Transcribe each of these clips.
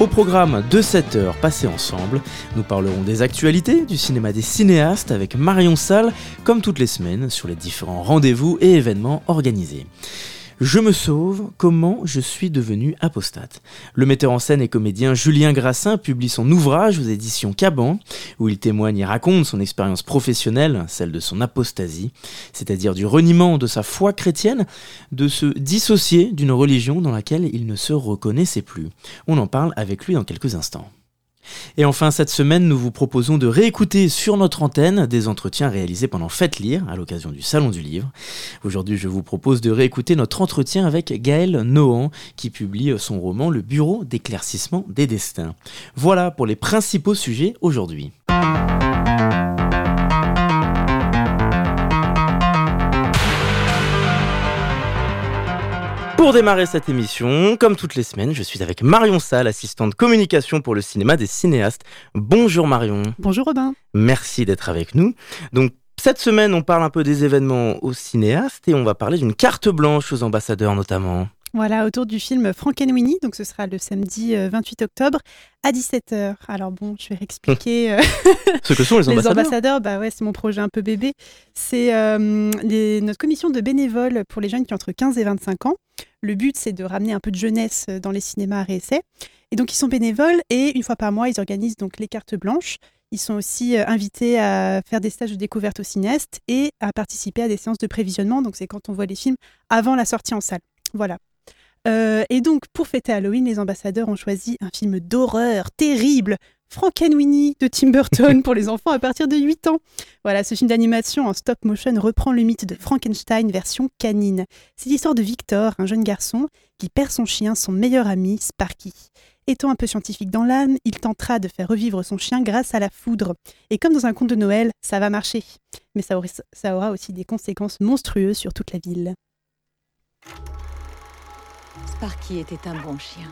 Au programme de 7 heures passées ensemble, nous parlerons des actualités du cinéma des cinéastes avec Marion Salle, comme toutes les semaines, sur les différents rendez-vous et événements organisés. Je me sauve, comment je suis devenu apostate. Le metteur en scène et comédien Julien Grassin publie son ouvrage aux éditions Caban, où il témoigne et raconte son expérience professionnelle, celle de son apostasie, c'est-à-dire du reniement de sa foi chrétienne, de se dissocier d'une religion dans laquelle il ne se reconnaissait plus. On en parle avec lui dans quelques instants. Et enfin, cette semaine, nous vous proposons de réécouter sur notre antenne des entretiens réalisés pendant Faites Lire, à l'occasion du Salon du Livre. Aujourd'hui, je vous propose de réécouter notre entretien avec Gaël Nohan, qui publie son roman Le Bureau d'éclaircissement des destins. Voilà pour les principaux sujets aujourd'hui. Pour démarrer cette émission, comme toutes les semaines, je suis avec Marion Salle, assistante communication pour le cinéma des cinéastes. Bonjour Marion. Bonjour Robin. Merci d'être avec nous. Donc cette semaine, on parle un peu des événements aux cinéastes et on va parler d'une carte blanche aux ambassadeurs notamment. Voilà, autour du film Frankenweenie, donc ce sera le samedi 28 euh, octobre à 17h. Alors bon, je vais réexpliquer. Euh, ce que sont les ambassadeurs. Les ambassadeurs, bah ouais, c'est mon projet un peu bébé. C'est euh, notre commission de bénévoles pour les jeunes qui ont entre 15 et 25 ans. Le but, c'est de ramener un peu de jeunesse dans les cinémas à réessai. Et donc, ils sont bénévoles et une fois par mois, ils organisent donc les cartes blanches. Ils sont aussi invités à faire des stages de découverte aux cinéastes et à participer à des séances de prévisionnement. Donc, c'est quand on voit les films avant la sortie en salle. Voilà. Euh, et donc, pour fêter Halloween, les ambassadeurs ont choisi un film d'horreur terrible, Frankenweenie de Tim Burton pour les enfants à partir de 8 ans. Voilà, ce film d'animation en stop motion reprend le mythe de Frankenstein version canine. C'est l'histoire de Victor, un jeune garçon qui perd son chien, son meilleur ami, Sparky. Étant un peu scientifique dans l'âme, il tentera de faire revivre son chien grâce à la foudre. Et comme dans un conte de Noël, ça va marcher. Mais ça aura aussi des conséquences monstrueuses sur toute la ville. Sparky était un bon chien,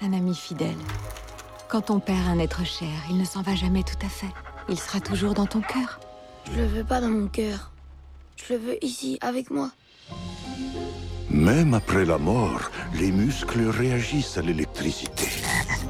un ami fidèle. Quand on perd un être cher, il ne s'en va jamais tout à fait. Il sera toujours dans ton cœur. Je le veux pas dans mon cœur. Je le veux ici, avec moi. Même après la mort, les muscles réagissent à l'électricité.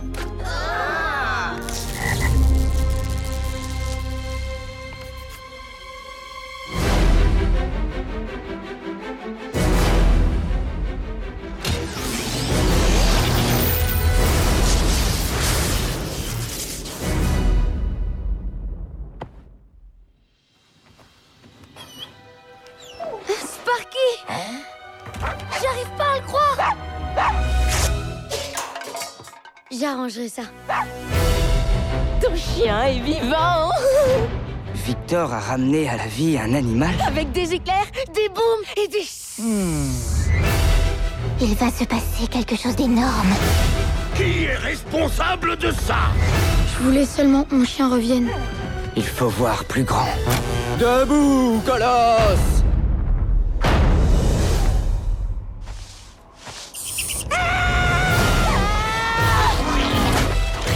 Victor a ramené à la vie un animal Avec des éclairs, des booms et des... Hmm. Il va se passer quelque chose d'énorme. Qui est responsable de ça? Je voulais seulement que mon chien revienne. Il faut voir plus grand. Debout, colosse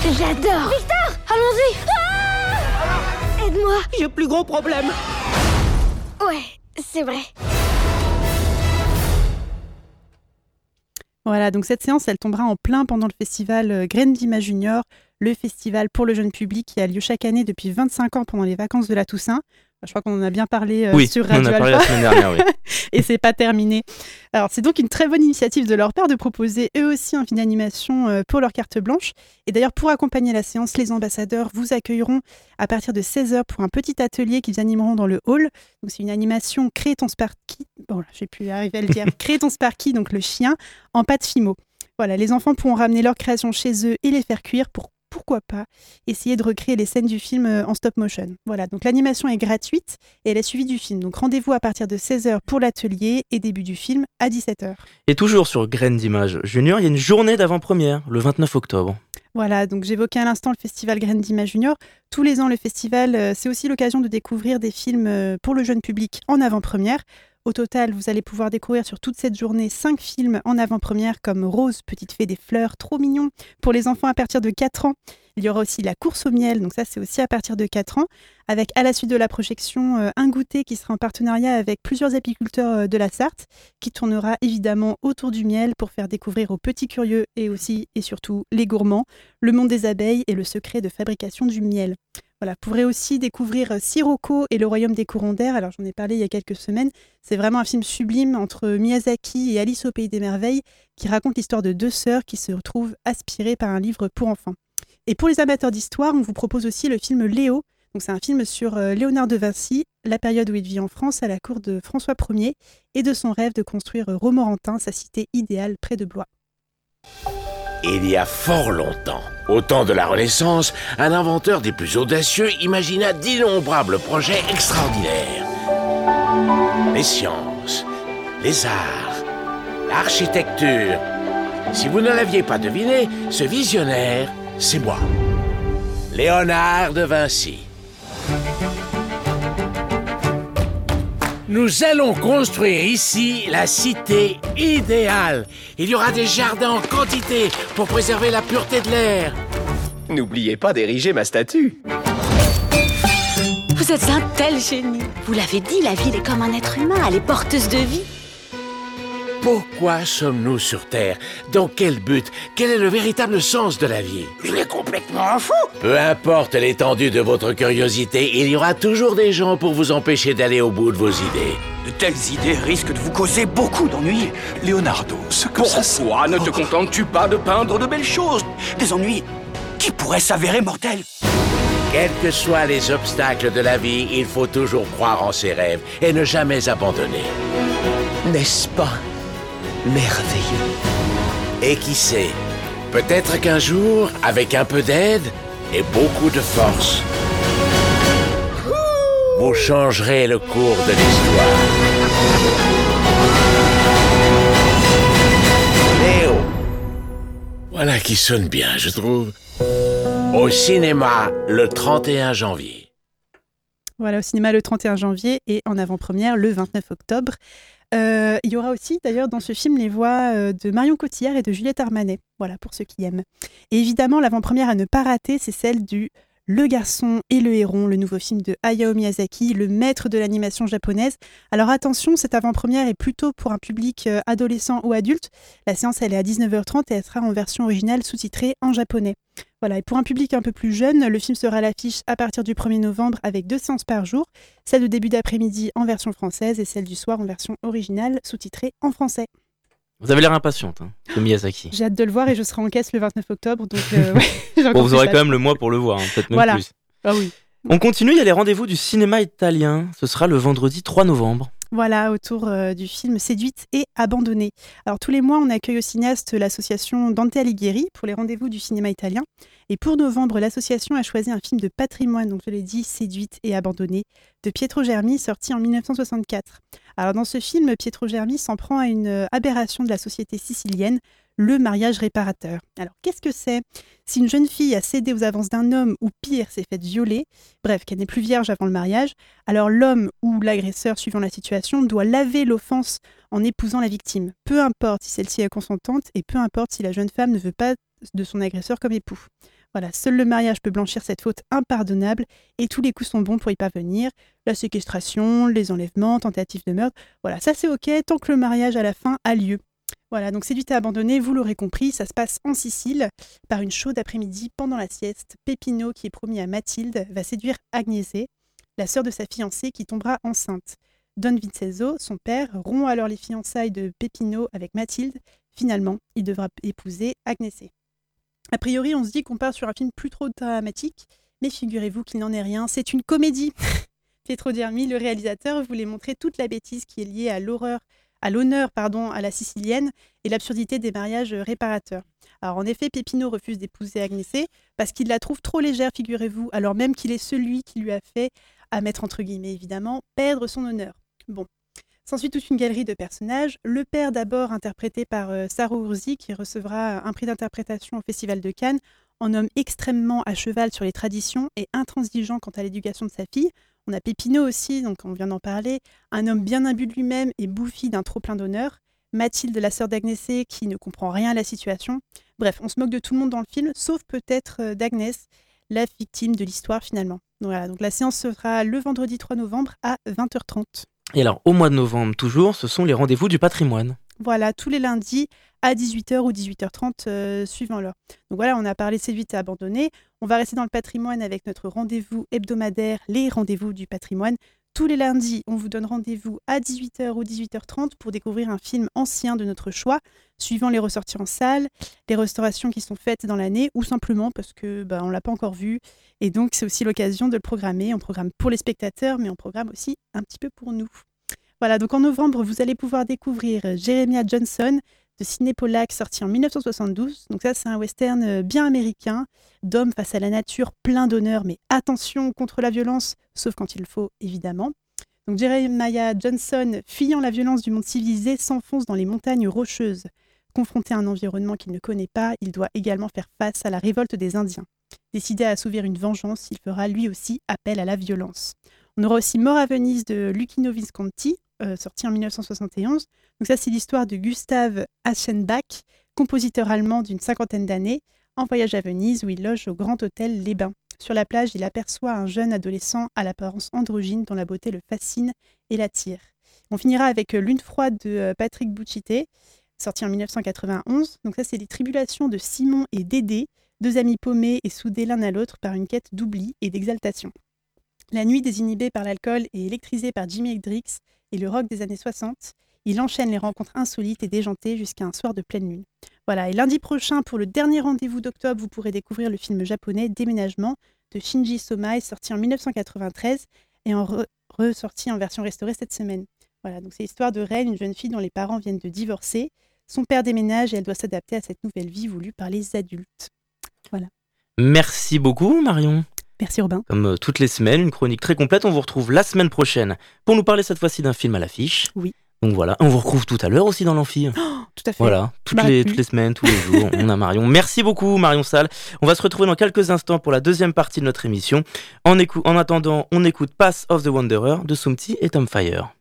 J'adore Victor Allons-y Aide-moi J'ai plus gros problème Ouais, c'est vrai. Voilà, donc cette séance, elle tombera en plein pendant le festival euh, Graines d'Ima Junior, le festival pour le jeune public qui a lieu chaque année depuis 25 ans pendant les vacances de la Toussaint. Je crois qu'on en a bien parlé euh, sur Radio on a parlé la semaine dernière, oui. et c'est pas terminé. Alors c'est donc une très bonne initiative de leur part de proposer eux aussi un film d'animation euh, pour leur carte blanche. Et d'ailleurs pour accompagner la séance, les ambassadeurs vous accueilleront à partir de 16h pour un petit atelier qu'ils animeront dans le hall. Donc c'est une animation Créer ton Sparky. Bon, là, j'ai plus arriver à le dire. Créer ton Sparky, donc le chien, en pâte fimo. Voilà, les enfants pourront ramener leur création chez eux et les faire cuire pour pourquoi pas essayer de recréer les scènes du film euh, en stop motion. Voilà, donc l'animation est gratuite et elle est suivie du film. Donc rendez-vous à partir de 16h pour l'atelier et début du film à 17h. Et toujours sur Graines d'Images Junior, il y a une journée d'avant-première, le 29 octobre. Voilà, donc j'évoquais à l'instant le festival Grandima Junior. Tous les ans, le festival, euh, c'est aussi l'occasion de découvrir des films euh, pour le jeune public en avant-première. Au total, vous allez pouvoir découvrir sur toute cette journée cinq films en avant-première comme Rose, Petite Fée des Fleurs, trop mignon pour les enfants à partir de 4 ans. Il y aura aussi La course au miel, donc ça c'est aussi à partir de 4 ans, avec à la suite de la projection euh, un goûter qui sera en partenariat avec plusieurs apiculteurs euh, de la Sarthe, qui tournera évidemment autour du miel pour faire découvrir aux petits curieux et aussi et surtout les gourmands le monde des abeilles et le secret de fabrication du miel. Vous pourrez aussi découvrir euh, Sirocco et le royaume des courants d'air. Alors j'en ai parlé il y a quelques semaines. C'est vraiment un film sublime entre Miyazaki et Alice au pays des merveilles qui raconte l'histoire de deux sœurs qui se retrouvent aspirées par un livre pour enfants. Et pour les amateurs d'histoire, on vous propose aussi le film Léo. C'est un film sur euh, Léonard de Vinci, la période où il vit en France à la cour de François Ier et de son rêve de construire Romorantin, sa cité idéale près de Blois. Il y a fort longtemps, au temps de la Renaissance, un inventeur des plus audacieux imagina d'innombrables projets extraordinaires. Les sciences, les arts, l'architecture. Si vous ne l'aviez pas deviné, ce visionnaire, c'est moi, Léonard de Vinci. Nous allons construire ici la cité idéale. Il y aura des jardins en quantité pour préserver la pureté de l'air. N'oubliez pas d'ériger ma statue. Vous êtes un tel génie. Vous l'avez dit, la ville est comme un être humain, elle est porteuse de vie. Pourquoi sommes-nous sur Terre? Dans quel but? Quel est le véritable sens de la vie? Il est complètement fou Peu importe l'étendue de votre curiosité, il y aura toujours des gens pour vous empêcher d'aller au bout de vos idées. De telles idées risquent de vous causer beaucoup d'ennuis. Leonardo, ce que ça... Pourquoi ne te contentes-tu pas de peindre de belles choses? Des ennuis qui pourraient s'avérer mortels. Quels que soient les obstacles de la vie, il faut toujours croire en ses rêves et ne jamais abandonner. N'est-ce pas? Merveilleux Et qui sait Peut-être qu'un jour, avec un peu d'aide et beaucoup de force, vous changerez le cours de l'histoire. Léo Voilà qui sonne bien, je trouve. Au cinéma, le 31 janvier. Voilà, au cinéma le 31 janvier et en avant-première le 29 octobre. Euh, il y aura aussi d'ailleurs dans ce film les voix euh, de Marion Cotillard et de Juliette Armanet, voilà pour ceux qui aiment. Et évidemment, l'avant-première à ne pas rater, c'est celle du Le garçon et le héron, le nouveau film de Hayao Miyazaki, le maître de l'animation japonaise. Alors attention, cette avant-première est plutôt pour un public euh, adolescent ou adulte. La séance, elle est à 19h30 et elle sera en version originale sous-titrée en japonais. Voilà, et pour un public un peu plus jeune, le film sera à l'affiche à partir du 1er novembre avec deux séances par jour, celle de début d'après-midi en version française et celle du soir en version originale sous-titrée en français. Vous avez l'air impatiente, hein, de Miyazaki. J'ai hâte de le voir et je serai en caisse le 29 octobre, donc euh, ouais, Bon, vous aurez quand même le mois pour le voir, hein, peut-être même Voilà. plus. Ah oui. On continue, il y a les rendez-vous du cinéma italien. Ce sera le vendredi 3 novembre. Voilà, autour euh, du film Séduite et abandonnée. Alors tous les mois, on accueille au cinéaste l'association Dante Alighieri pour les rendez-vous du cinéma italien. Et pour novembre, l'association a choisi un film de patrimoine, donc je l'ai dit, Séduite et abandonnée, de Pietro Germi, sorti en 1964. Alors dans ce film, Pietro Germi s'en prend à une euh, aberration de la société sicilienne, le mariage réparateur. Alors qu'est-ce que c'est? Si une jeune fille a cédé aux avances d'un homme, ou pire, s'est faite violer, bref, qu'elle n'est plus vierge avant le mariage, alors l'homme ou l'agresseur, suivant la situation, doit laver l'offense en épousant la victime. Peu importe si celle-ci est consentante et peu importe si la jeune femme ne veut pas de son agresseur comme époux. Voilà, seul le mariage peut blanchir cette faute impardonnable et tous les coups sont bons pour y parvenir. La séquestration, les enlèvements, tentatives de meurtre, voilà, ça c'est ok tant que le mariage à la fin a lieu. Voilà, donc séduite et abandonnée, vous l'aurez compris, ça se passe en Sicile. Par une chaude après-midi, pendant la sieste, Pépino, qui est promis à Mathilde, va séduire Agnese, la sœur de sa fiancée, qui tombera enceinte. Don Vincenzo, son père, rompt alors les fiançailles de Pépino avec Mathilde. Finalement, il devra épouser Agnese. A priori, on se dit qu'on part sur un film plus trop dramatique, mais figurez-vous qu'il n'en est rien, c'est une comédie. Pietro Germi, le réalisateur, voulait montrer toute la bêtise qui est liée à l'horreur à l'honneur pardon à la sicilienne et l'absurdité des mariages réparateurs. Alors en effet, Pépino refuse d'épouser Agnese parce qu'il la trouve trop légère, figurez-vous, alors même qu'il est celui qui lui a fait, à mettre entre guillemets évidemment, perdre son honneur. Bon. S'ensuit toute une galerie de personnages. Le père d'abord interprété par euh, Saro Urzi qui recevra un prix d'interprétation au Festival de Cannes. en homme extrêmement à cheval sur les traditions et intransigeant quant à l'éducation de sa fille. On a Pépino aussi, donc on vient d'en parler, un homme bien imbu de lui-même et bouffi d'un trop plein d'honneur. Mathilde, la sœur d'Agnès, qui ne comprend rien à la situation. Bref, on se moque de tout le monde dans le film, sauf peut-être euh, d'Agnès, la victime de l'histoire finalement. Voilà, donc la séance sera le vendredi 3 novembre à 20h30. Et alors, au mois de novembre, toujours, ce sont les rendez-vous du patrimoine. Voilà, tous les lundis à 18h ou 18h30, euh, suivant l'heure. Donc voilà, on a parlé C8 à abandonner. On va rester dans le patrimoine avec notre rendez-vous hebdomadaire, les rendez-vous du patrimoine. Tous les lundis, on vous donne rendez-vous à 18h ou 18h30 pour découvrir un film ancien de notre choix, suivant les ressorties en salle, les restaurations qui sont faites dans l'année, ou simplement parce que bah, on l'a pas encore vu. Et donc, c'est aussi l'occasion de le programmer. On programme pour les spectateurs, mais on programme aussi un petit peu pour nous. Voilà, donc en novembre, vous allez pouvoir découvrir Jeremiah Johnson de Sidney Pollack, sorti en 1972. Donc ça, c'est un western euh, bien américain, d'hommes face à la nature, plein d'honneur, mais attention contre la violence, sauf quand il faut, évidemment. Donc Jeremiah Johnson, fuyant la violence du monde civilisé, s'enfonce dans les montagnes rocheuses. Confronté à un environnement qu'il ne connaît pas, il doit également faire face à la révolte des Indiens. Décidé à assouvir une vengeance, il fera lui aussi appel à la violence. On aura aussi Mort à Venise de Lucchino Visconti, euh, sorti en 1971. Donc ça, c'est l'histoire de Gustav Aschenbach, compositeur allemand d'une cinquantaine d'années, en voyage à Venise où il loge au Grand Hôtel Les Bains. Sur la plage, il aperçoit un jeune adolescent à l'apparence androgyne dont la beauté le fascine et l'attire. On finira avec Lune froide de euh, Patrick Bouchité, sorti en 1991. Donc ça, c'est les tribulations de Simon et Dédé, deux amis paumés et soudés l'un à l'autre par une quête d'oubli et d'exaltation. La nuit désinhibée par l'alcool et électrisée par Jimi Hendrix et le rock des années 60, il enchaîne les rencontres insolites et déjantées jusqu'à un soir de pleine lune. Voilà, et lundi prochain, pour le dernier rendez-vous d'octobre, vous pourrez découvrir le film japonais Déménagement de Shinji Somai, sorti en 1993 et en ressorti en version restaurée cette semaine. Voilà, donc c'est l'histoire de Ren, une jeune fille dont les parents viennent de divorcer. Son père déménage et elle doit s'adapter à cette nouvelle vie voulue par les adultes. Voilà. Merci beaucoup, Marion. Merci Robin. Comme euh, toutes les semaines, une chronique très complète. On vous retrouve la semaine prochaine pour nous parler cette fois-ci d'un film à l'affiche. Oui. Donc voilà, on vous retrouve tout à l'heure aussi dans l'amphi. Oh, tout à fait. Voilà, toutes, Bah, les, toutes les semaines, tous les jours, on a Marion. Merci beaucoup Marion Salle. On va se retrouver dans quelques instants pour la deuxième partie de notre émission. En, en attendant, on écoute Pass of the Wanderer de Sumti et Tom Fire.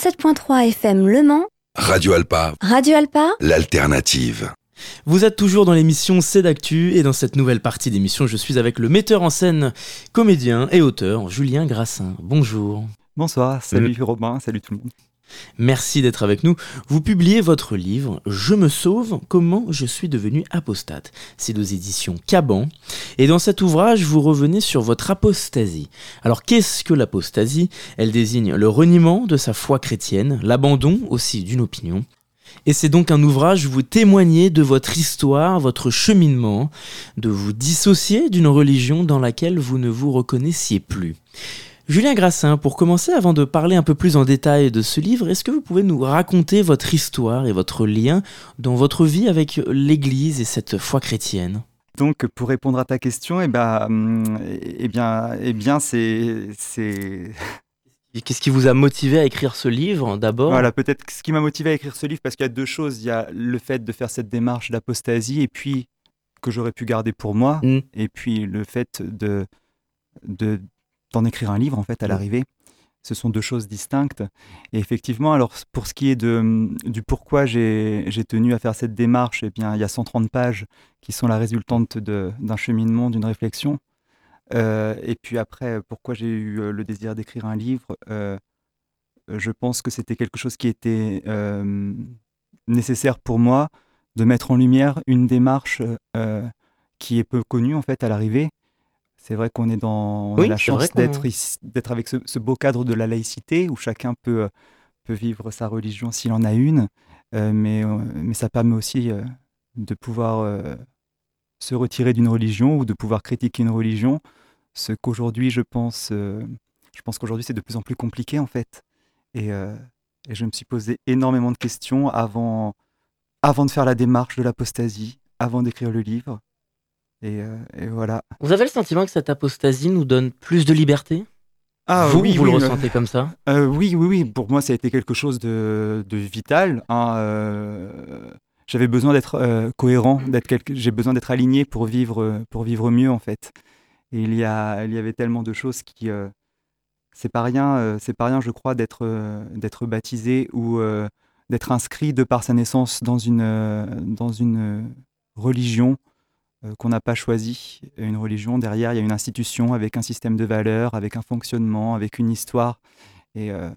107.3 FM Le Mans, Radio Alpa, Radio Alpa, l'alternative. Vous êtes toujours dans l'émission C'est d'actu et dans cette nouvelle partie d'émission, je suis avec le metteur en scène, comédien et auteur Julien Grassin. Bonjour. Bonsoir, salut Robin, salut tout le monde. Merci d'être avec nous. Vous publiez votre livre Je me sauve, comment je suis devenu apostate. C'est aux éditions Caban. Et dans cet ouvrage, vous revenez sur votre apostasie. Alors qu'est-ce que l'apostasie? Elle désigne le reniement de sa foi chrétienne, l'abandon aussi d'une opinion. Et c'est donc un ouvrage où vous témoignez de votre histoire, votre cheminement, de vous dissocier d'une religion dans laquelle vous ne vous reconnaissiez plus. Julien Grassin, pour commencer, avant de parler un peu plus en détail de ce livre, est-ce que vous pouvez nous raconter votre histoire et votre lien dans votre vie avec l'Église et cette foi chrétienne? Donc, pour répondre à ta question, eh ben, eh bien, eh bien, c'est, c'est, Qu'est-ce qui vous a motivé à écrire ce livre d'abord? Voilà, peut-être ce qui m'a motivé à écrire ce livre, parce qu'il y a deux choses. Il y a le fait de faire cette démarche d'apostasie, et puis que j'aurais pu garder pour moi, Mm. et puis le fait de, de d'en écrire un livre en fait à Mm. l'arrivée. Ce sont deux choses distinctes. Et effectivement, alors pour ce qui est de, du pourquoi j'ai tenu à faire cette démarche, eh bien, il y a 130 pages qui sont la résultante d'un cheminement, d'une réflexion. Euh, et puis après, pourquoi j'ai eu euh, le désir d'écrire un livre euh, Je pense que c'était quelque chose qui était euh, nécessaire pour moi de mettre en lumière une démarche qui est peu connue en fait à l'arrivée. C'est vrai qu'on est dans on a la chance d'être avec ce, ce beau cadre de la laïcité où chacun peut, euh, peut vivre sa religion s'il en a une, euh, mais, euh, mais ça permet aussi euh, de pouvoir euh, se retirer d'une religion ou de pouvoir critiquer une religion, ce qu'aujourd'hui je pense, je pense qu'aujourd'hui c'est de plus en plus compliqué en fait. Et, et je me suis posé énormément de questions avant, avant de faire la démarche de l'apostasie, avant d'écrire le livre. Et, euh, et voilà. Vous avez le sentiment que cette apostasie nous donne plus de liberté? Ah Vous, oui, vous oui, le ressentez comme ça? Euh, oui, oui, oui. Pour moi, ça a été quelque chose de, de vital. hein, euh, J'avais besoin d'être euh, cohérent, d'être quelque... j'ai besoin d'être aligné pour vivre, pour vivre mieux en fait. Et il y a, il y avait tellement de choses qui, euh, c'est pas rien, euh, c'est pas rien, je crois, d'être, d'être baptisé ou d'être inscrit de par sa naissance dans une, dans une religion qu'on n'a pas choisie. Une religion derrière, il y a une institution avec un système de valeurs, avec un fonctionnement, avec une histoire. Et, euh,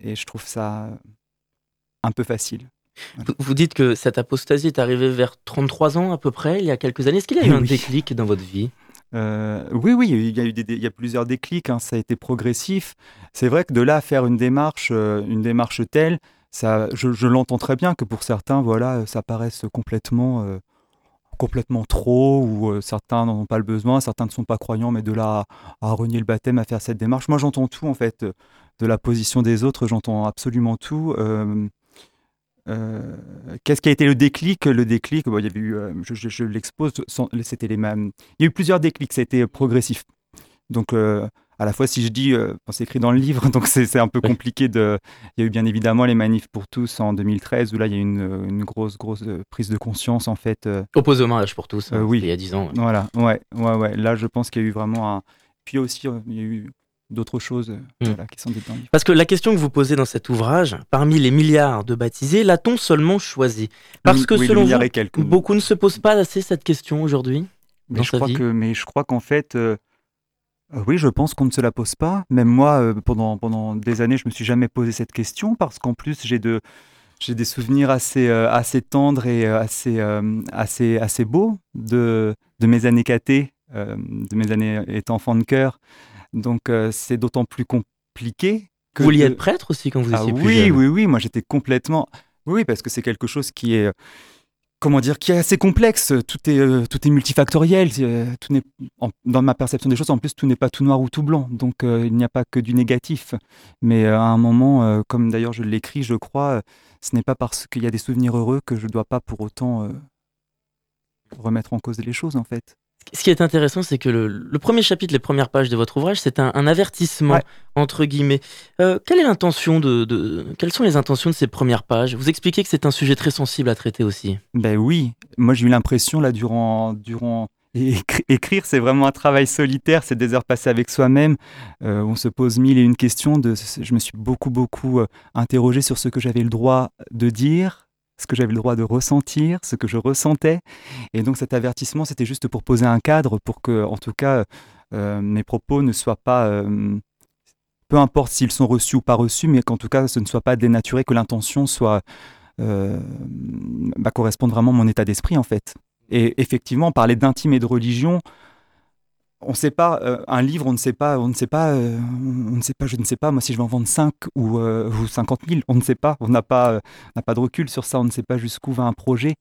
et je trouve ça un peu facile. Vous- Vous dites que cette apostasie est arrivée vers 33 ans à peu près, il y a quelques années. Est-ce qu'il y a eu un Oui. déclic dans votre vie? Euh, oui, oui, il y a eu des, des- il y a plusieurs déclics, hein, ça a été progressif. C'est vrai que de là à faire une démarche, euh, une démarche telle, ça, je, je l'entends très bien que pour certains, voilà, ça paraisse complètement, euh, complètement trop, ou euh, certains n'en ont pas le besoin, certains ne sont pas croyants, mais de là à, renier le baptême, à faire cette démarche. Moi, j'entends tout en fait, de la position des autres, j'entends absolument tout. Euh, euh, Qu'est-ce qui a été le déclic? Le déclic, bon, il y avait eu, je, l'expose, c'était les mêmes. Il y a eu plusieurs déclics, été progressif. Donc, à la fois, si je dis, euh, c'est écrit dans le livre, donc c'est un peu compliqué de. Il y a eu bien évidemment les manifs pour tous en 2013, où là, il y a eu une, une grosse, grosse euh, prise de conscience, en fait. euh, Opposé au mariage pour tous, hein, euh, oui. il y a 10 ans. ouais. Voilà, ouais, ouais, ouais. Là, je pense qu'il y a eu vraiment un. Puis aussi, euh, il y a eu d'autres choses euh, Mm. voilà, qui sont dans. Parce que la question que vous posez dans cet ouvrage, parmi les milliards de baptisés, l'a-t-on seulement choisi? Parce Oui, que oui, selon vous, beaucoup ne se posent pas assez cette question aujourd'hui Mais je crois vie. que, mais je crois qu'en fait, euh, Euh, Oui, je pense qu'on ne se la pose pas. Même moi, euh, pendant, pendant des années, je me suis jamais posé cette question parce qu'en plus, j'ai de, j'ai des souvenirs assez, euh, assez tendres et euh, assez, euh, assez, assez beaux de, de mes années catées, euh, de mes années étant enfant de cœur. Donc, euh, c'est d'autant plus compliqué. Que Vous vouliez de- être prêtre aussi quand vous Ah étiez plus oui, jeune oui, oui, moi j'étais complètement. Oui, parce que c'est quelque chose qui est. Comment dire, qui est assez complexe. Tout est, euh, tout est multifactoriel. euh, Tout n'est, dans ma perception des choses, en plus, tout n'est pas tout noir ou tout blanc. Donc, euh, il n'y a pas que du négatif. Mais à un moment, comme d'ailleurs je l'écris, je crois, ce n'est pas parce qu'il y a des souvenirs heureux que je ne dois pas pour autant remettre en cause les choses, en fait. Ce qui est intéressant, c'est que le, le premier chapitre, les premières pages de votre ouvrage, c'est un, un avertissement, Ouais. entre guillemets. Euh, quelle est l'intention de, de- Quelles sont les intentions de ces premières pages? Vous expliquez que c'est un sujet très sensible à traiter aussi. Ben oui, moi j'ai eu l'impression là durant durant et écrire c'est vraiment un travail solitaire, c'est des heures passées avec soi-même. Euh, on se pose mille et une questions. De, je me suis beaucoup beaucoup euh, interrogé sur ce que j'avais le droit de dire, ce que j'avais le droit de ressentir, ce que je ressentais. Et donc cet avertissement c'était juste pour poser un cadre pour que en tout cas euh, mes propos ne soient pas euh, peu importe s'ils sont reçus ou pas reçus, mais qu'en tout cas ce ne soit pas dénaturé, que l'intention soit euh, bah, correspondre vraiment à mon état d'esprit en fait. Et effectivement, parler d'intime et de religion, on ne sait pas, euh, un livre, on ne sait pas, on ne sait pas, euh, on ne sait pas, je ne sais pas, moi si je vais en vendre 5 ou, euh, ou 50 000, on ne sait pas, on n'a pas, euh, pas de recul sur ça, on ne sait pas jusqu'où va un projet.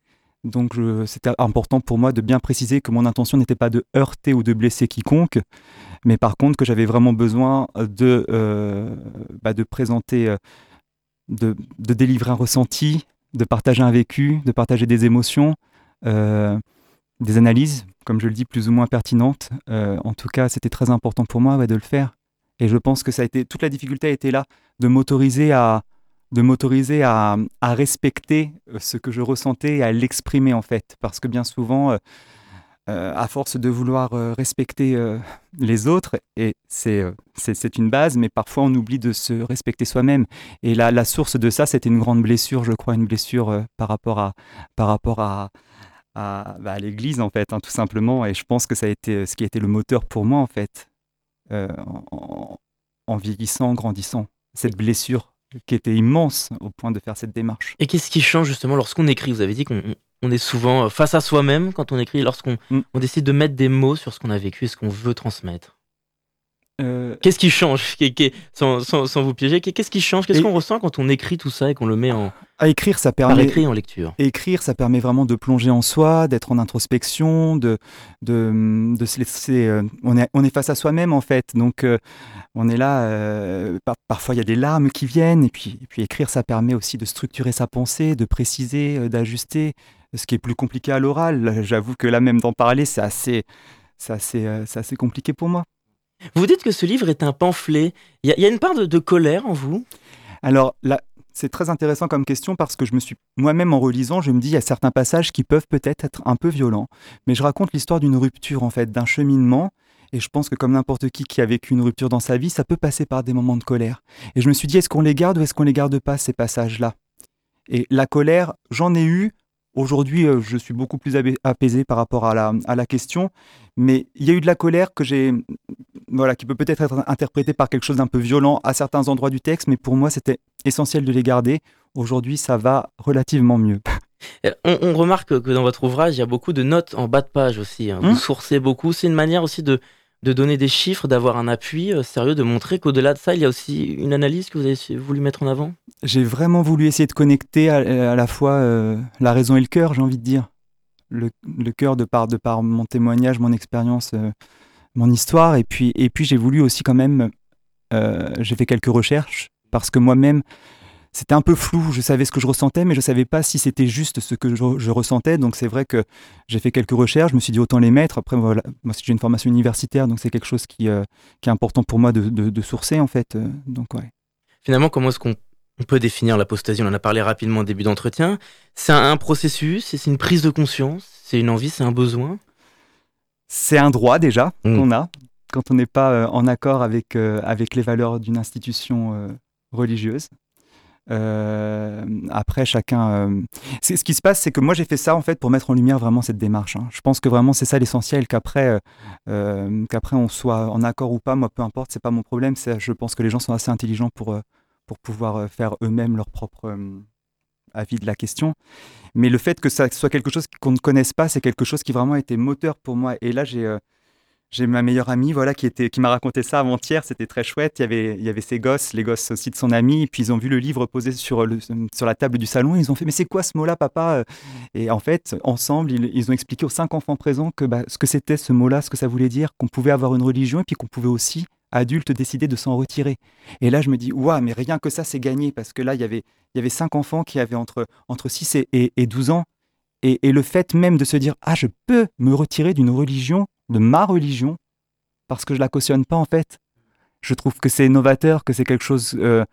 Donc c'était important pour moi de bien préciser que mon intention n'était pas de heurter ou de blesser quiconque, mais par contre que j'avais vraiment besoin de, bah, de présenter, de, de délivrer un ressenti, de partager un vécu, de partager des émotions, des analyses, comme je le dis, plus ou moins pertinentes. Euh, en tout cas, c'était très important pour moi de le faire. Et je pense que ça a été toute la difficulté a été là de m'autoriser à de m'autoriser à, à respecter euh, ce que je ressentais et à l'exprimer en fait, parce que bien souvent, euh, à force de vouloir respecter les autres, et c'est une base, mais parfois on oublie de se respecter soi-même. Et la, la source de ça, c'était une grande blessure, je crois, une blessure par rapport à par rapport à à, bah, à l'Église en fait, hein, tout simplement. Et je pense que ça a été euh, ce qui a été le moteur pour moi en fait, euh, en, en vieillissant, en grandissant. Cette blessure qui était immense au point de faire cette démarche. Et qu'est-ce qui change justement lorsqu'on écrit? Vous avez dit qu'on on est souvent euh, face à soi-même quand on écrit, lorsqu'on Mm. on décide de mettre des mots sur ce qu'on a vécu et ce qu'on veut transmettre. Euh, Qu'est-ce qui change sans, sans- sans vous piéger, qu'est- qu'est-ce qui change? Qu'est-ce Et- qu'on ressent quand on écrit tout ça et qu'on le met en, À écrire, ça par permet. écrit en lecture? Écrire, ça permet vraiment de plonger en soi, d'être en introspection, de, de, de se laisser. euh, on, est, on est face à soi-même en fait, donc euh, on est là. par- parfois, il y a des larmes qui viennent, et puis, et puis écrire, ça permet aussi de structurer sa pensée, de préciser, d'ajuster, ce qui est plus compliqué à l'oral. J'avoue que là, même d'en parler, c'est assez, assez, c'est assez compliqué pour moi. Vous dites que ce livre est un pamphlet. Il y, a- une part de, de colère en vous? Alors là, c'est très intéressant comme question parce que je me suis moi-même en relisant, je me dis il y a certains passages qui peuvent peut-être être un peu violents, mais je raconte l'histoire d'une rupture en fait, d'un cheminement. Et je pense que comme n'importe qui qui a vécu une rupture dans sa vie, ça peut passer par des moments de colère. Et je me suis dit, est-ce qu'on les garde ou est-ce qu'on les garde pas, ces passages-là? Et la colère, j'en ai eu. Aujourd'hui, euh, je suis beaucoup plus apaisé par rapport à la, à la question. Mais il y a eu de la colère que j'ai, voilà, qui peut peut-être être interprétée par quelque chose d'un peu violent à certains endroits du texte, mais pour moi, c'était essentiel de les garder. Aujourd'hui, ça va relativement mieux. On, on remarque que dans votre ouvrage, il y a beaucoup de notes en bas de page aussi. hein. Vous Hmm. sourcez beaucoup. C'est une manière aussi de, de donner des chiffres, d'avoir un appui euh, sérieux, de montrer qu'au-delà de ça, il y a aussi une analyse que vous avez voulu mettre en avant? J'ai vraiment voulu essayer de connecter à, à la fois euh, la raison et le cœur, j'ai envie de dire. Le, le cœur de par, de par mon témoignage, mon expérience, euh, mon histoire. Et puis, et puis j'ai voulu aussi quand même, euh, j'ai fait quelques recherches parce que moi-même, c'était un peu flou. Je savais ce que je ressentais, mais je savais pas si c'était juste ce que je, ressentais. Donc c'est vrai que j'ai fait quelques recherches. Je me suis dit autant les mettre. Après, moi j'ai une formation universitaire, donc c'est quelque chose qui, euh, qui est important pour moi de, de, sourcer en fait. Euh, donc. Finalement, comment est-ce qu'on on peut définir l'apostasie? On en a parlé rapidement au début d'entretien. C'est un processus, c'est une prise de conscience, c'est une envie, c'est un besoin? C'est un droit déjà Mm. qu'on a quand on n'est pas euh, en accord avec, euh, avec les valeurs d'une institution euh, religieuse. Euh, après, chacun. euh, ce qui se passe, c'est que moi, j'ai fait ça en fait pour mettre en lumière vraiment cette démarche. hein. Je pense que vraiment c'est ça l'essentiel, qu'après, euh, qu'après on soit en accord ou pas, moi, peu importe, c'est pas mon problème. Je pense que les gens sont assez intelligents pour pour pouvoir faire eux-mêmes leur propre avis de la question. Mais le fait que ça soit quelque chose qu'on ne connaisse pas, c'est quelque chose qui vraiment été moteur pour moi. Et là, j'ai euh, ma meilleure amie voilà, qui, était, qui m'a raconté ça avant-hier, c'était très chouette. Il y, avait, il y avait ses gosses, les gosses aussi de son ami, et puis ils ont vu le livre posé sur, le, sur la table du salon, ils ont fait Mais c'est quoi ce mot-là, papa Et en fait, ensemble, ils, ils ont expliqué aux cinq enfants présents que, bah, ce que c'était ce mot-là, ce que ça voulait dire, qu'on pouvait avoir une religion, et puis qu'on pouvait aussi, adultes, décider de s'en retirer. Et là, je me dis Waouh, mais rien que ça, c'est gagné, parce que là, il y avait, il y avait cinq enfants qui avaient entre, entre 6 et, et, et 12 ans. Et, et le fait même de se dire Ah, je peux me retirer d'une religion, de ma religion, parce que je la cautionne pas en fait. Je trouve que c'est novateur, que c'est quelque chose euh,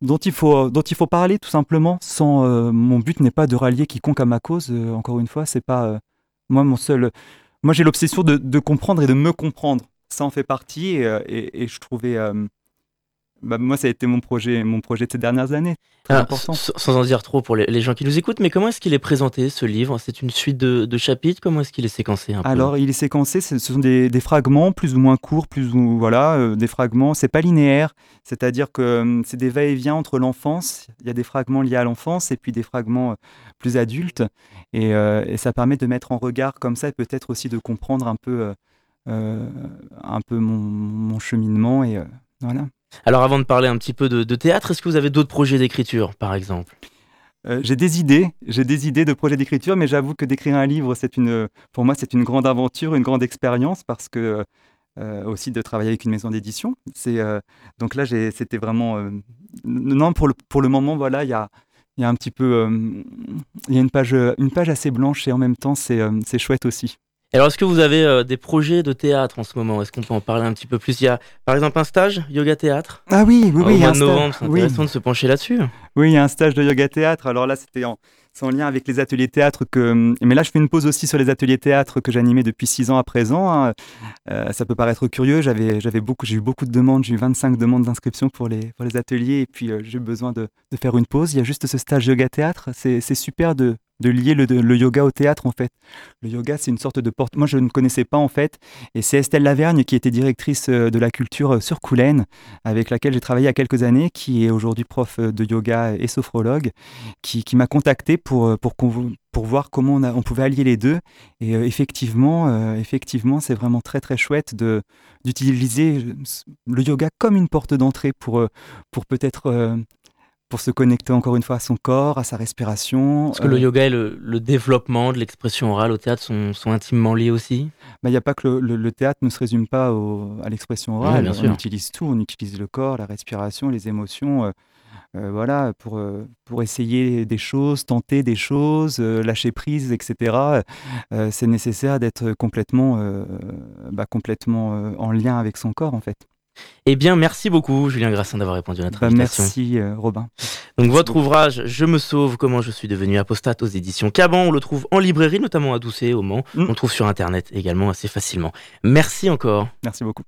dont il faut dont il faut parler tout simplement. Sans euh, mon but n'est pas de rallier quiconque à ma cause. euh, encore une fois, c'est pas moi mon seul. Moi j'ai l'obsession de, de comprendre et de me comprendre. Ça en fait partie et, euh, et- et je trouvais. euh, bah, moi ça a été mon projet mon projet de ces dernières années. Très important. Sans en dire trop pour les, les gens qui nous écoutent, mais comment est-ce qu'il est présenté ce livre? C'est une suite de, de chapitres? Comment est-ce qu'il est séquencé un peu? Alors, il est séquencé, ce sont des, des fragments plus ou moins courts, plus ou voilà, euh, des fragments. C'est pas linéaire, c'est-à-dire que c'est des va-et-vient entre l'enfance. Il y a des fragments liés à l'enfance et puis des fragments euh, plus adultes, et, euh, et ça permet de mettre en regard comme ça et peut-être aussi de comprendre un peu, un peu mon, mon cheminement et euh, voilà. Alors avant de parler un petit peu de, de théâtre, est-ce que vous avez d'autres projets d'écriture, par exemple? Euh, j'ai des idées, j'ai des idées de projets d'écriture, mais j'avoue que d'écrire un livre, c'est une, pour moi, c'est une grande aventure, une grande expérience, parce que euh, aussi de travailler avec une maison d'édition. C'est euh, donc là, j'ai- c'était vraiment euh, non pour le pour le moment, voilà, il y a il y a un petit peu, euh, il y a une page une page assez blanche et en même temps, c'est euh, c'est chouette aussi. Alors est-ce que vous avez euh, des projets de théâtre en ce moment? Est-ce qu'on peut en parler un petit peu plus? Il y a par exemple un stage yoga théâtre? Ah oui, oui, Au oui. il y a mois de novembre, c'est oui. intéressant de se pencher là-dessus. Oui, il y a un stage de yoga théâtre. Alors là, c'était en, lien avec les ateliers théâtre que. Mais là, je fais une pause aussi sur les ateliers théâtre que j'animais depuis six ans à présent. hein. Euh, ça peut paraître curieux. J'avais, j'avais beaucoup, j'ai eu beaucoup de demandes. J'ai eu 25 demandes d'inscription pour les, pour les ateliers. Et puis, euh, j'ai eu besoin de, de faire une pause. Il y a juste ce stage yoga théâtre. C'est super de, de lier le, yoga au théâtre, en fait. Le yoga, c'est une sorte de porte. Moi, je ne connaissais pas, en fait. Et c'est Estelle Lavergne, qui était directrice euh, de la culture euh, sur Coulennes, avec laquelle j'ai travaillé il y a quelques années, qui est aujourd'hui prof euh, de yoga et sophrologue, qui, qui m'a contacté pour, pour, pour voir comment on, pouvait allier les deux. Et effectivement, effectivement, c'est vraiment très très chouette de d'utiliser le yoga comme une porte d'entrée pour, pour peut-être pour se connecter encore une fois à son corps, à sa respiration. Parce que le Euh, yoga et le, le développement de l'expression orale au théâtre sont, sont intimement liés aussi. Il n'y a pas que le, le- le théâtre ne se résume pas au- à l'expression orale. on sûr. utilise tout, on utilise le corps, la respiration, les émotions. euh, euh, voilà, pour, euh, pour essayer des choses, tenter des choses, euh, lâcher prise, etc. c'est nécessaire d'être complètement, bah, complètement en lien avec son corps, en fait. Eh bien, merci beaucoup, Julien Grassin, d'avoir répondu à notre Bah, invitation. merci, euh, Robin. Donc, votre ouvrage Je me sauve, comment je suis devenu apostate aux éditions Caban, on le trouve en librairie, notamment à Doucet, au Mans. Mm. On le trouve sur Internet également assez facilement. Merci encore. Merci beaucoup.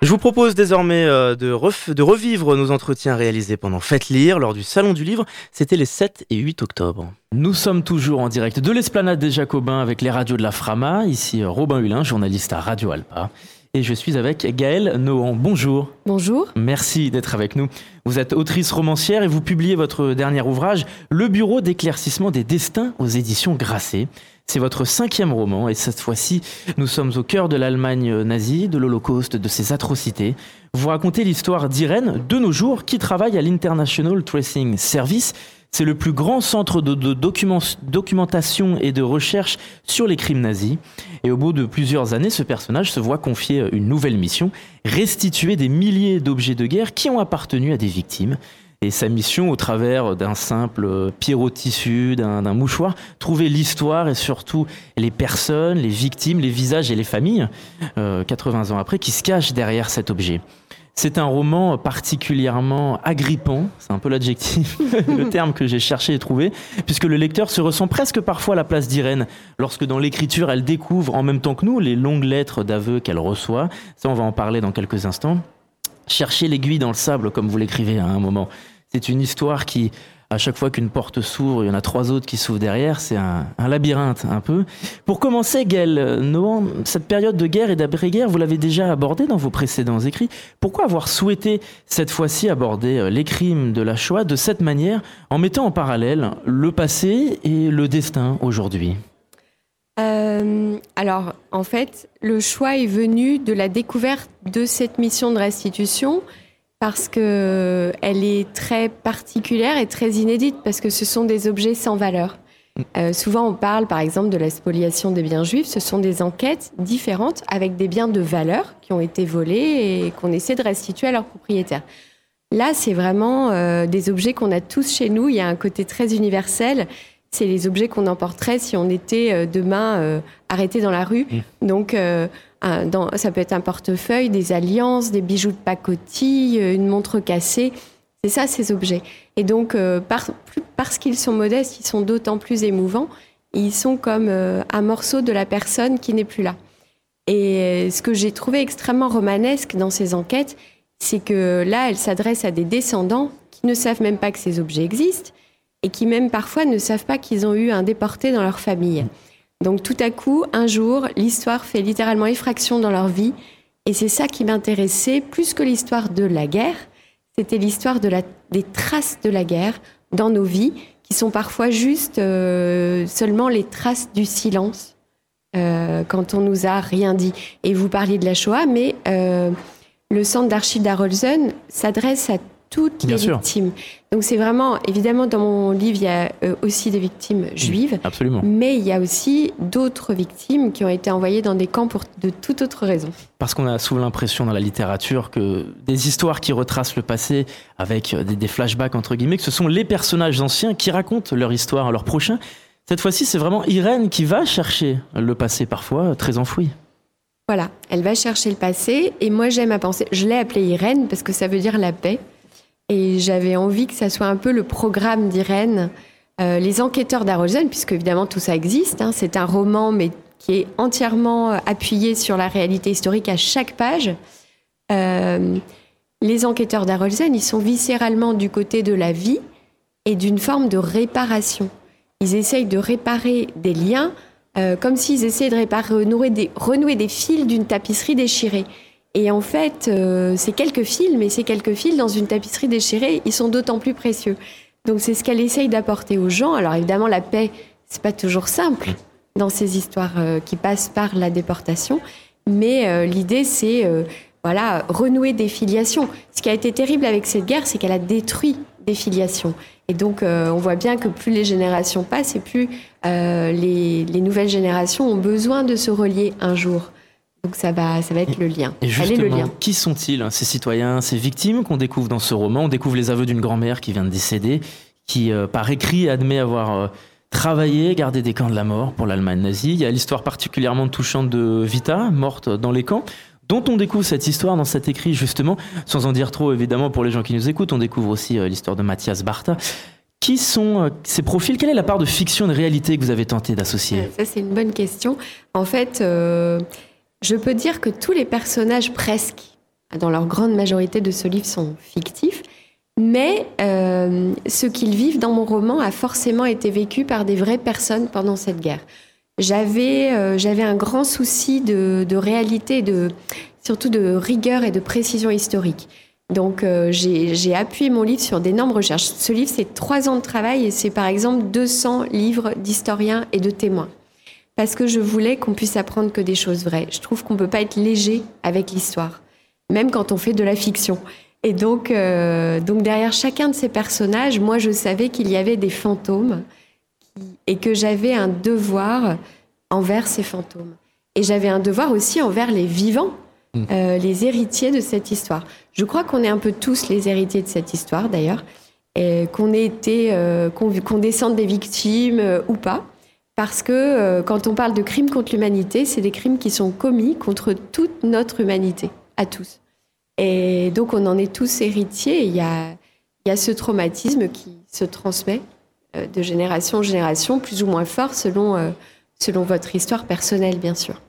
Je vous propose désormais euh, de, ref- de revivre nos entretiens réalisés pendant Faites Lire lors du Salon du Livre. C'était les 7 et 8 octobre. Nous sommes toujours en direct de l'esplanade des Jacobins avec les radios de la Frama. Ici euh, Robin Hulin, journaliste à Radio Alpa. Et je suis avec Gaëlle Nohan. Bonjour. Bonjour. Merci d'être avec nous. Vous êtes autrice romancière et vous publiez votre dernier ouvrage, Le Bureau d'éclaircissement des destins aux éditions Grasset. C'est votre cinquième roman et cette fois-ci, nous sommes au cœur de l'Allemagne nazie, de l'Holocauste, de ses atrocités. Vous racontez l'histoire d'Irène, de nos jours, qui travaille à l'International Tracing Service. C'est le plus grand centre de, documentation et de recherche sur les crimes nazis. Et au bout de plusieurs années, ce personnage se voit confier une nouvelle mission, restituer des milliers d'objets de guerre qui ont appartenu à des victimes. Et sa mission, au travers d'un simple pyrotissu, d'un d'un mouchoir, trouver l'histoire et surtout les personnes, les victimes, les visages et les familles, euh, 80 ans après, qui se cachent derrière cet objet. C'est un roman particulièrement agrippant, c'est un peu l'adjectif, le terme que j'ai cherché et trouvé, puisque le lecteur se ressent presque parfois à la place d'Irène, lorsque dans l'écriture elle découvre en même temps que nous les longues lettres d'aveu qu'elle reçoit. Ça, on va en parler dans quelques instants. Chercher l'aiguille dans le sable, comme vous l'écrivez à un moment. C'est une histoire qui à chaque fois qu'une porte s'ouvre, il y en a trois autres qui s'ouvrent derrière. C'est un, labyrinthe un peu. Pour commencer, Gaël Nohan, cette période de guerre et d'après-guerre, vous l'avez déjà abordée dans vos précédents écrits. Pourquoi avoir souhaité cette fois-ci aborder euh, les crimes de la Shoah de cette manière, en mettant en parallèle le passé et le destin aujourd'hui? Euh, alors, en fait, le choix est venu de la découverte de cette mission de restitution parce que elle est très particulière et très inédite parce que ce sont des objets sans valeur. Euh, souvent, on parle par exemple de la spoliation des biens juifs. Ce sont des enquêtes différentes avec des biens de valeur qui ont été volés et qu'on essaie de restituer à leurs propriétaires. Là, c'est vraiment euh, des objets qu'on a tous chez nous. Il y a un côté très universel. C'est les objets qu'on emporterait si on était euh, demain arrêté dans la rue. Ça peut être un portefeuille, des alliances, des bijoux de pacotille, euh, une montre cassée. C'est ça, ces objets. Et donc, euh, parce qu'ils sont modestes, ils sont d'autant plus émouvants. Ils sont comme euh, un morceau de la personne qui n'est plus là. Et ce que j'ai trouvé extrêmement romanesque dans ces enquêtes, c'est que là, elles s'adressent à des descendants qui ne savent même pas que ces objets existent et qui même parfois ne savent pas qu'ils ont eu un déporté dans leur famille. Donc tout à coup, un jour, l'histoire fait littéralement effraction dans leur vie. Et c'est ça qui m'intéressait plus que l'histoire de la guerre. C'était l'histoire des traces de la guerre dans nos vies, qui sont parfois juste euh, seulement les traces du silence euh, quand on nous a rien dit. Et vous parliez de la Shoah, mais euh, le centre d'archives d'Arolsen s'adresse à toutes les victimes. Donc c'est vraiment, évidemment, dans mon livre, il y a euh, aussi des victimes juives. absolument. Mais il y a aussi d'autres victimes qui ont été envoyées dans des camps pour de toute autre raison. Parce qu'on a souvent l'impression dans la littérature que des histoires qui retracent le passé avec des, des, flashbacks, entre guillemets, que ce sont les personnages anciens qui racontent leur histoire à leurs prochains. Cette fois-ci, c'est vraiment Irène qui va chercher le passé, parfois très enfoui. Voilà, elle va chercher le passé. Et moi, j'aime à penser, je l'ai appelée Irène parce que ça veut dire la paix. Et j'avais envie que ça soit un peu le programme d'Irène, euh, les enquêteurs d'Arolsen, puisque évidemment tout ça existe. Hein. c'est un roman, mais qui est entièrement euh, appuyé sur la réalité historique à chaque page. Euh, les enquêteurs d'Arolsen, ils sont viscéralement du côté de la vie et d'une forme de réparation. Ils essayent de réparer des liens, comme s'ils essayaient de réparer, renouer des fils d'une tapisserie déchirée. Et en fait, euh, ces quelques fils, mais ces quelques fils dans une tapisserie déchirée, ils sont d'autant plus précieux. Donc c'est ce qu'elle essaye d'apporter aux gens. Alors évidemment, la paix, c'est pas toujours simple dans ces histoires euh, qui passent par la déportation, mais euh, l'idée c'est voilà renouer des filiations. Ce qui a été terrible avec cette guerre, c'est qu'elle a détruit des filiations. Et donc on voit bien que plus les générations passent et plus les, les nouvelles générations ont besoin de se relier un jour. Donc ça va, ça va être le lien. Et justement, qui sont-ils, ces citoyens, ces victimes qu'on découvre dans ce roman? On découvre les aveux d'une grand-mère qui vient de décéder, qui euh, par écrit admet avoir euh, travaillé, gardé des camps de la mort pour l'Allemagne nazie. Il y a l'histoire particulièrement touchante de Vita, morte dans les camps dont on découvre cette histoire dans cet écrit justement, sans en dire trop évidemment pour les gens qui nous écoutent, on découvre aussi euh, l'histoire de Mathias Bartha. Qui sont ces profils? Quelle est la part de fiction et de réalité que vous avez tenté d'associer? Ça c'est une bonne question. En fait, je peux dire que tous les personnages, presque, dans leur grande majorité de ce livre, sont fictifs. Mais euh, ce qu'ils vivent dans mon roman a forcément été vécu par des vraies personnes pendant cette guerre. J'avais euh, un grand souci de, de, réalité, de, surtout de rigueur et de précision historique. Donc euh, j'ai appuyé mon livre sur d'énormes recherches. Ce livre, c'est trois ans de travail et c'est par exemple 200 livres d'historiens et de témoins parce que je voulais qu'on puisse apprendre que des choses vraies. Je trouve qu'on ne peut pas être léger avec l'histoire, même quand on fait de la fiction. Et donc, euh, donc derrière chacun de ces personnages, moi je savais qu'il y avait des fantômes et que j'avais un devoir envers ces fantômes. Et j'avais un devoir aussi envers les vivants, mmh. euh, les héritiers de cette histoire. Je crois qu'on est un peu tous les héritiers de cette histoire d'ailleurs, et qu'on ait été, euh, qu'on descende des victimes ou pas parce que euh, quand on parle de crimes contre l'humanité, c'est des crimes qui sont commis contre toute notre humanité, à tous. Et donc, on en est tous héritiers. Il y a, y a ce traumatisme qui se transmet euh, de génération en génération, plus ou moins fort, selon, euh, selon votre histoire personnelle, bien sûr.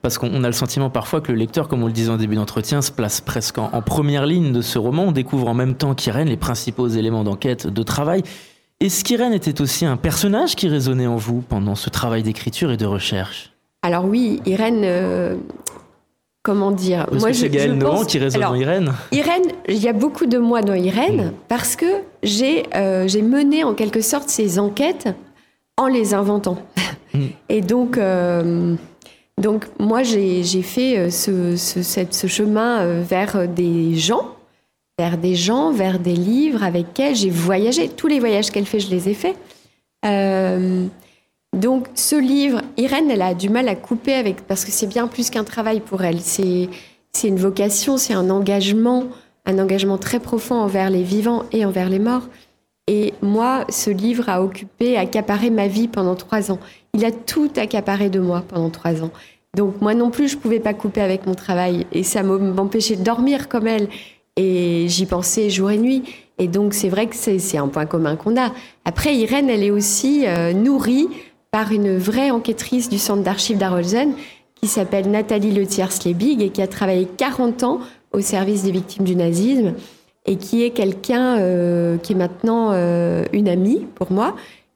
Parce qu'on a le sentiment parfois que le lecteur, comme on le disait en début d'entretien, se place presque en, en première ligne de ce roman. On découvre en même temps qu'Irène les principaux éléments d'enquête, de travail. Est-ce qu'Irène était aussi un personnage qui résonnait en vous pendant ce travail d'écriture et de recherche? Alors oui, Irène, euh, comment dire? Que c'est Gaël Nohan qui résonne Alors, en Irène. Irène, il y a beaucoup de moi dans Irène parce que j'ai euh, j'ai mené en quelque sorte ces enquêtes en les inventant. Et donc, euh, donc moi, j'ai j'ai fait ce, ce, chemin vers des gens, vers des gens, vers des livres avec lesquels j'ai voyagé. Tous les voyages qu'elle fait, je les ai faits. Euh, donc, ce livre, Irène, elle a du mal à couper avec, parce que c'est bien plus qu'un travail pour elle. C'est, une vocation, c'est un engagement, un engagement très profond envers les vivants et envers les morts. Et moi, ce livre a occupé, accaparé ma vie pendant trois ans. Il a tout accaparé de moi pendant trois ans. Donc, moi non plus, je pouvais pas couper avec mon travail. Et ça m'empêchait de dormir comme elle. Et j'y pensais jour et nuit. Et donc, c'est vrai que c'est un point commun qu'on a. Après, Irène, elle est aussi euh, nourrie par une vraie enquêtrice du centre d'archives d'Arolsen qui s'appelle Nathalie Letiers-Slebig et qui a travaillé 40 ans au service des victimes du nazisme et qui est quelqu'un euh, qui est maintenant euh, une amie pour moi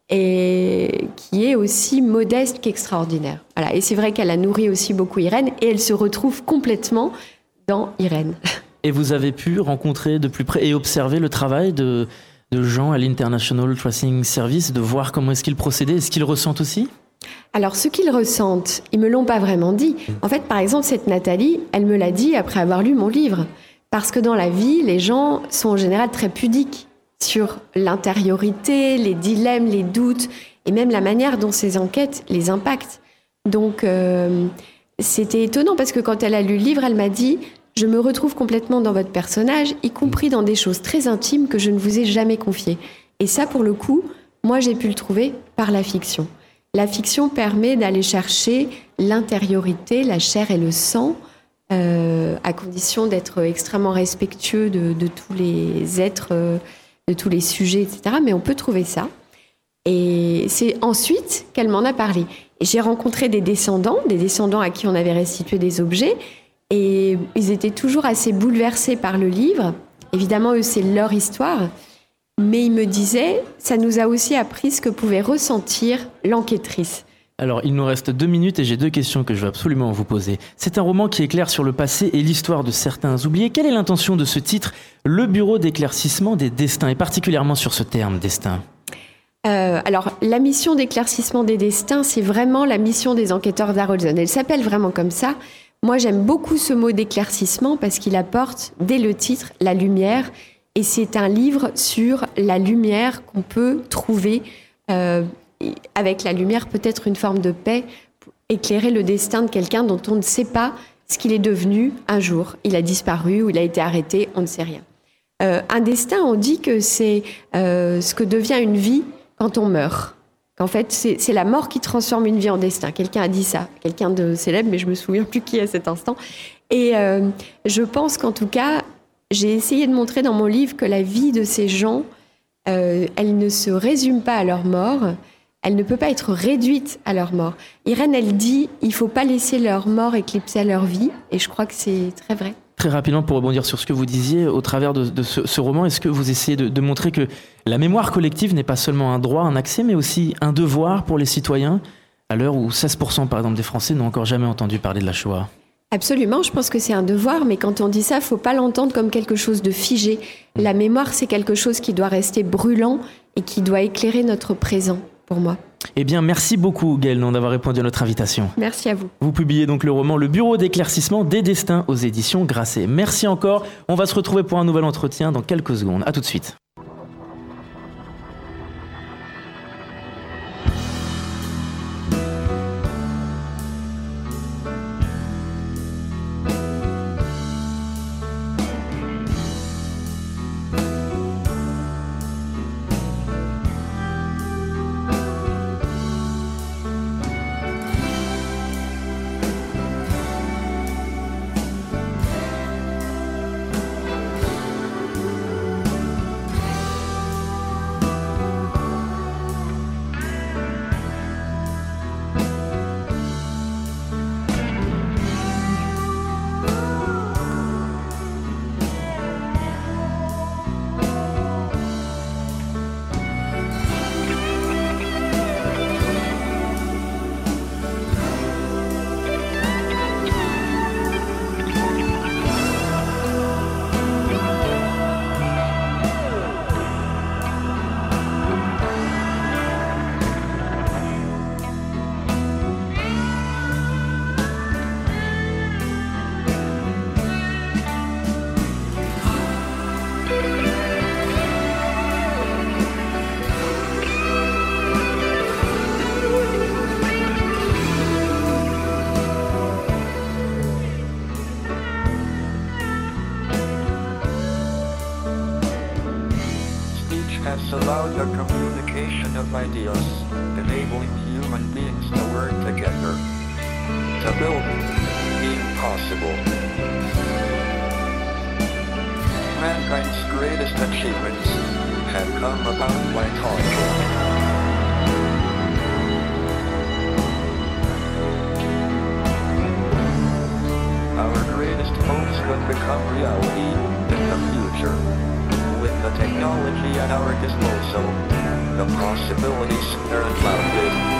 et qui est aussi modeste qu'extraordinaire. Voilà. Et c'est vrai qu'elle a nourri aussi beaucoup Irène et elle se retrouve complètement dans Irène. Et vous avez pu rencontrer de plus près et observer le travail de, de gens à l'International Tracing Service, de voir comment est-ce qu'ils procédaient, est-ce qu'ils ressentent aussi? Alors, ce qu'ils ressentent, ils me l'ont pas vraiment dit. En fait, par exemple, cette Nathalie, elle me l'a dit après avoir lu mon livre. Parce que dans la vie, les gens sont en général très pudiques sur l'intériorité, les dilemmes, les doutes, et même la manière dont ces enquêtes les impactent. Donc, euh, c'était étonnant parce que quand elle a lu le livre, elle m'a dit Je me retrouve complètement dans votre personnage, y compris dans des choses très intimes que je ne vous ai jamais confiées. Et ça, pour le coup, moi, j'ai pu le trouver par la fiction. La fiction permet d'aller chercher l'intériorité, la chair et le sang, euh, à condition d'être extrêmement respectueux de, tous les êtres, euh, de tous les sujets, etc. Mais on peut trouver ça. Et c'est ensuite qu'elle m'en a parlé. J'ai rencontré des descendants, des descendants à qui on avait restitué des objets, et ils étaient toujours assez bouleversés par le livre. Évidemment, eux, c'est leur histoire. Mais ils me disaient, ça nous a aussi appris ce que pouvait ressentir l'enquêtrice. Alors, il nous reste deux minutes et j'ai deux questions que je veux absolument vous poser. C'est un roman qui éclaire sur le passé et l'histoire de certains oubliés. Quelle est l'intention de ce titre Le Bureau d'éclaircissement des destins, et particulièrement sur ce terme, destin? Euh, alors, la mission d'éclaircissement des destins, c'est vraiment la mission des enquêteurs d'Arolsen. Elle s'appelle vraiment comme ça. Moi, j'aime beaucoup ce mot d'éclaircissement parce qu'il apporte, dès le titre, la lumière. Et c'est un livre sur la lumière qu'on peut trouver. euh, avec la lumière, peut-être une forme de paix, éclairer le destin de quelqu'un dont on ne sait pas ce qu'il est devenu un jour. Il a disparu ou il a été arrêté, on ne sait rien. Euh, un destin, on dit que c'est euh, ce que devient une vie quand on meurt. Qu'en fait, c'est c'est la mort qui transforme une vie en destin. Quelqu'un a dit ça, quelqu'un de célèbre, mais je me souviens plus qui à cet instant. Et euh, je pense qu'en tout cas, j'ai essayé de montrer dans mon livre que la vie de ces gens, euh, elle ne se résume pas à leur mort. Elle ne peut pas être réduite à leur mort. Irène, elle dit, il faut pas laisser leur mort éclipser leur vie, et je crois que c'est très vrai. Très rapidement, pour rebondir sur ce que vous disiez, au travers de, de ce, ce roman, est-ce que vous essayez de, de montrer que la mémoire collective n'est pas seulement un droit, un accès, mais aussi un devoir pour les citoyens, à l'heure où 16% par exemple des Français n'ont encore jamais entendu parler de la Shoah? Absolument, je pense que c'est un devoir, mais quand on dit ça, faut pas l'entendre comme quelque chose de figé. La mémoire, c'est quelque chose qui doit rester brûlant et qui doit éclairer notre présent, pour moi. Eh bien, merci beaucoup Gaël Non d'avoir répondu à notre invitation. Merci à vous. Vous publiez donc le roman Le Bureau d'éclaircissement des destins aux éditions Grasset. Merci encore. On va se retrouver pour un nouvel entretien dans quelques secondes. À tout de suite. The communication of ideas, enabling human beings to work together to build the impossible. Mankind's greatest achievements have come about by talking. Our greatest hopes will become reality in the future. With the technology at our disposal, the possibilities are unbounded.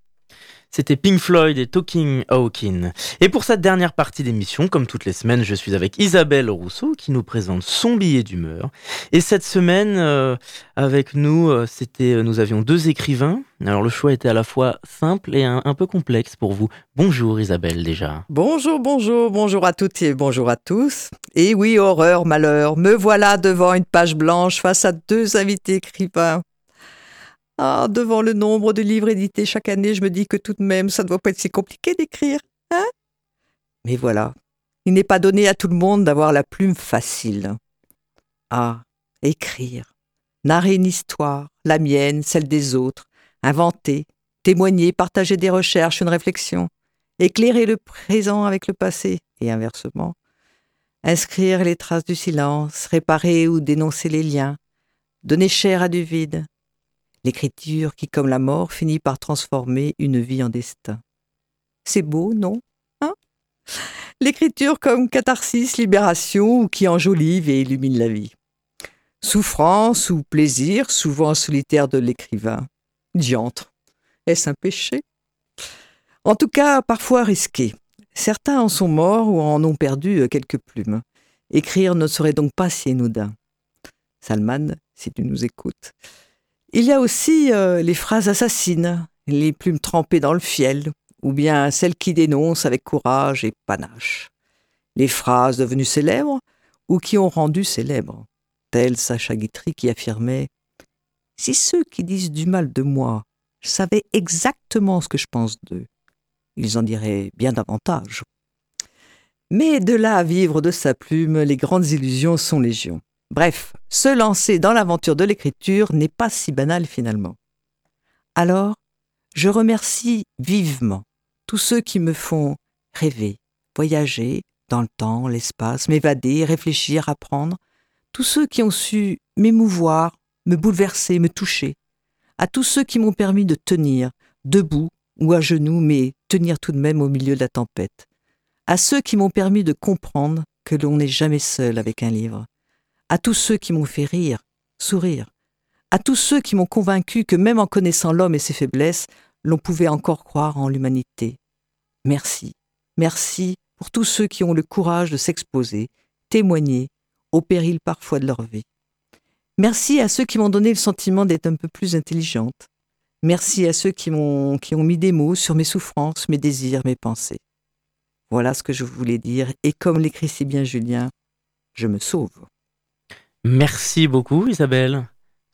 C'était Pink Floyd et Talking Hawkin. Et pour cette dernière partie d'émission, comme toutes les semaines, je suis avec Isabelle Rousseau qui nous présente son billet d'humeur. Et cette semaine, euh, avec nous, euh, c'était, euh, nous avions deux écrivains. Alors le choix était à la fois simple et un, un peu complexe pour vous. Bonjour Isabelle déjà. Bonjour, bonjour, bonjour à toutes et bonjour à tous. Et oui, horreur, malheur, me voilà devant une page blanche face à deux invités écrivains. Ah, devant le nombre de livres édités chaque année, je me dis que tout de même, ça ne doit pas être si compliqué d'écrire, hein? Mais voilà, il n'est pas donné à tout le monde d'avoir la plume facile. Ah, écrire, narrer une histoire, la mienne, celle des autres, inventer, témoigner, partager des recherches, une réflexion, éclairer le présent avec le passé, et inversement, inscrire les traces du silence, réparer ou dénoncer les liens, donner chair à du vide, l'écriture qui, comme la mort, finit par transformer une vie en destin. C'est beau, non hein? L'écriture comme catharsis, libération, ou qui enjolive et illumine la vie. Souffrance ou plaisir, souvent solitaire de l'écrivain. Diantre, est-ce un péché? En tout cas, parfois risqué. Certains en sont morts ou en ont perdu quelques plumes. Écrire ne serait donc pas si anodin. Salman, si tu nous écoutes, il y a aussi euh, les phrases assassines, les plumes trempées dans le fiel, ou bien celles qui dénoncent avec courage et panache. Les phrases devenues célèbres ou qui ont rendu célèbres, telle Sacha Guitry qui affirmait Si ceux qui disent du mal de moi savaient exactement ce que je pense d'eux, ils en diraient bien davantage. Mais de là à vivre de sa plume, les grandes illusions sont légion. Bref, se lancer dans l'aventure de l'écriture n'est pas si banal finalement. Alors, je remercie vivement tous ceux qui me font rêver, voyager dans le temps, l'espace, m'évader, réfléchir, apprendre, tous ceux qui ont su m'émouvoir, me bouleverser, me toucher, à tous ceux qui m'ont permis de tenir, debout ou à genoux, mais tenir tout de même au milieu de la tempête, à ceux qui m'ont permis de comprendre que l'on n'est jamais seul avec un livre, à tous ceux qui m'ont fait rire, sourire, à tous ceux qui m'ont convaincu que même en connaissant l'homme et ses faiblesses, l'on pouvait encore croire en l'humanité. Merci, merci pour tous ceux qui ont le courage de s'exposer, témoigner, au péril parfois de leur vie. Merci à ceux qui m'ont donné le sentiment d'être un peu plus intelligente. Merci à ceux qui m'ont qui ont mis des mots sur mes souffrances, mes désirs, mes pensées. Voilà ce que je voulais dire, et comme l'écrit si bien Julien, je me sauve. Merci beaucoup Isabelle.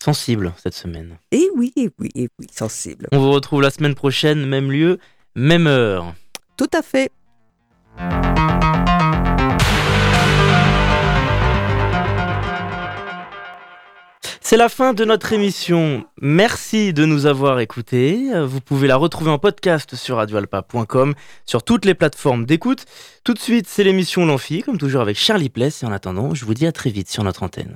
Sensible cette semaine. Et oui, et oui, et oui, sensible. On vous retrouve la semaine prochaine, même lieu, même heure. Tout à fait. C'est la fin de notre émission. Merci de nous avoir écoutés. Vous pouvez la retrouver en podcast sur radioalpa.com, sur toutes les plateformes d'écoute. Tout de suite, c'est l'émission L'Amphi, comme toujours avec Charlie Pless. Et en attendant, je vous dis à très vite sur notre antenne.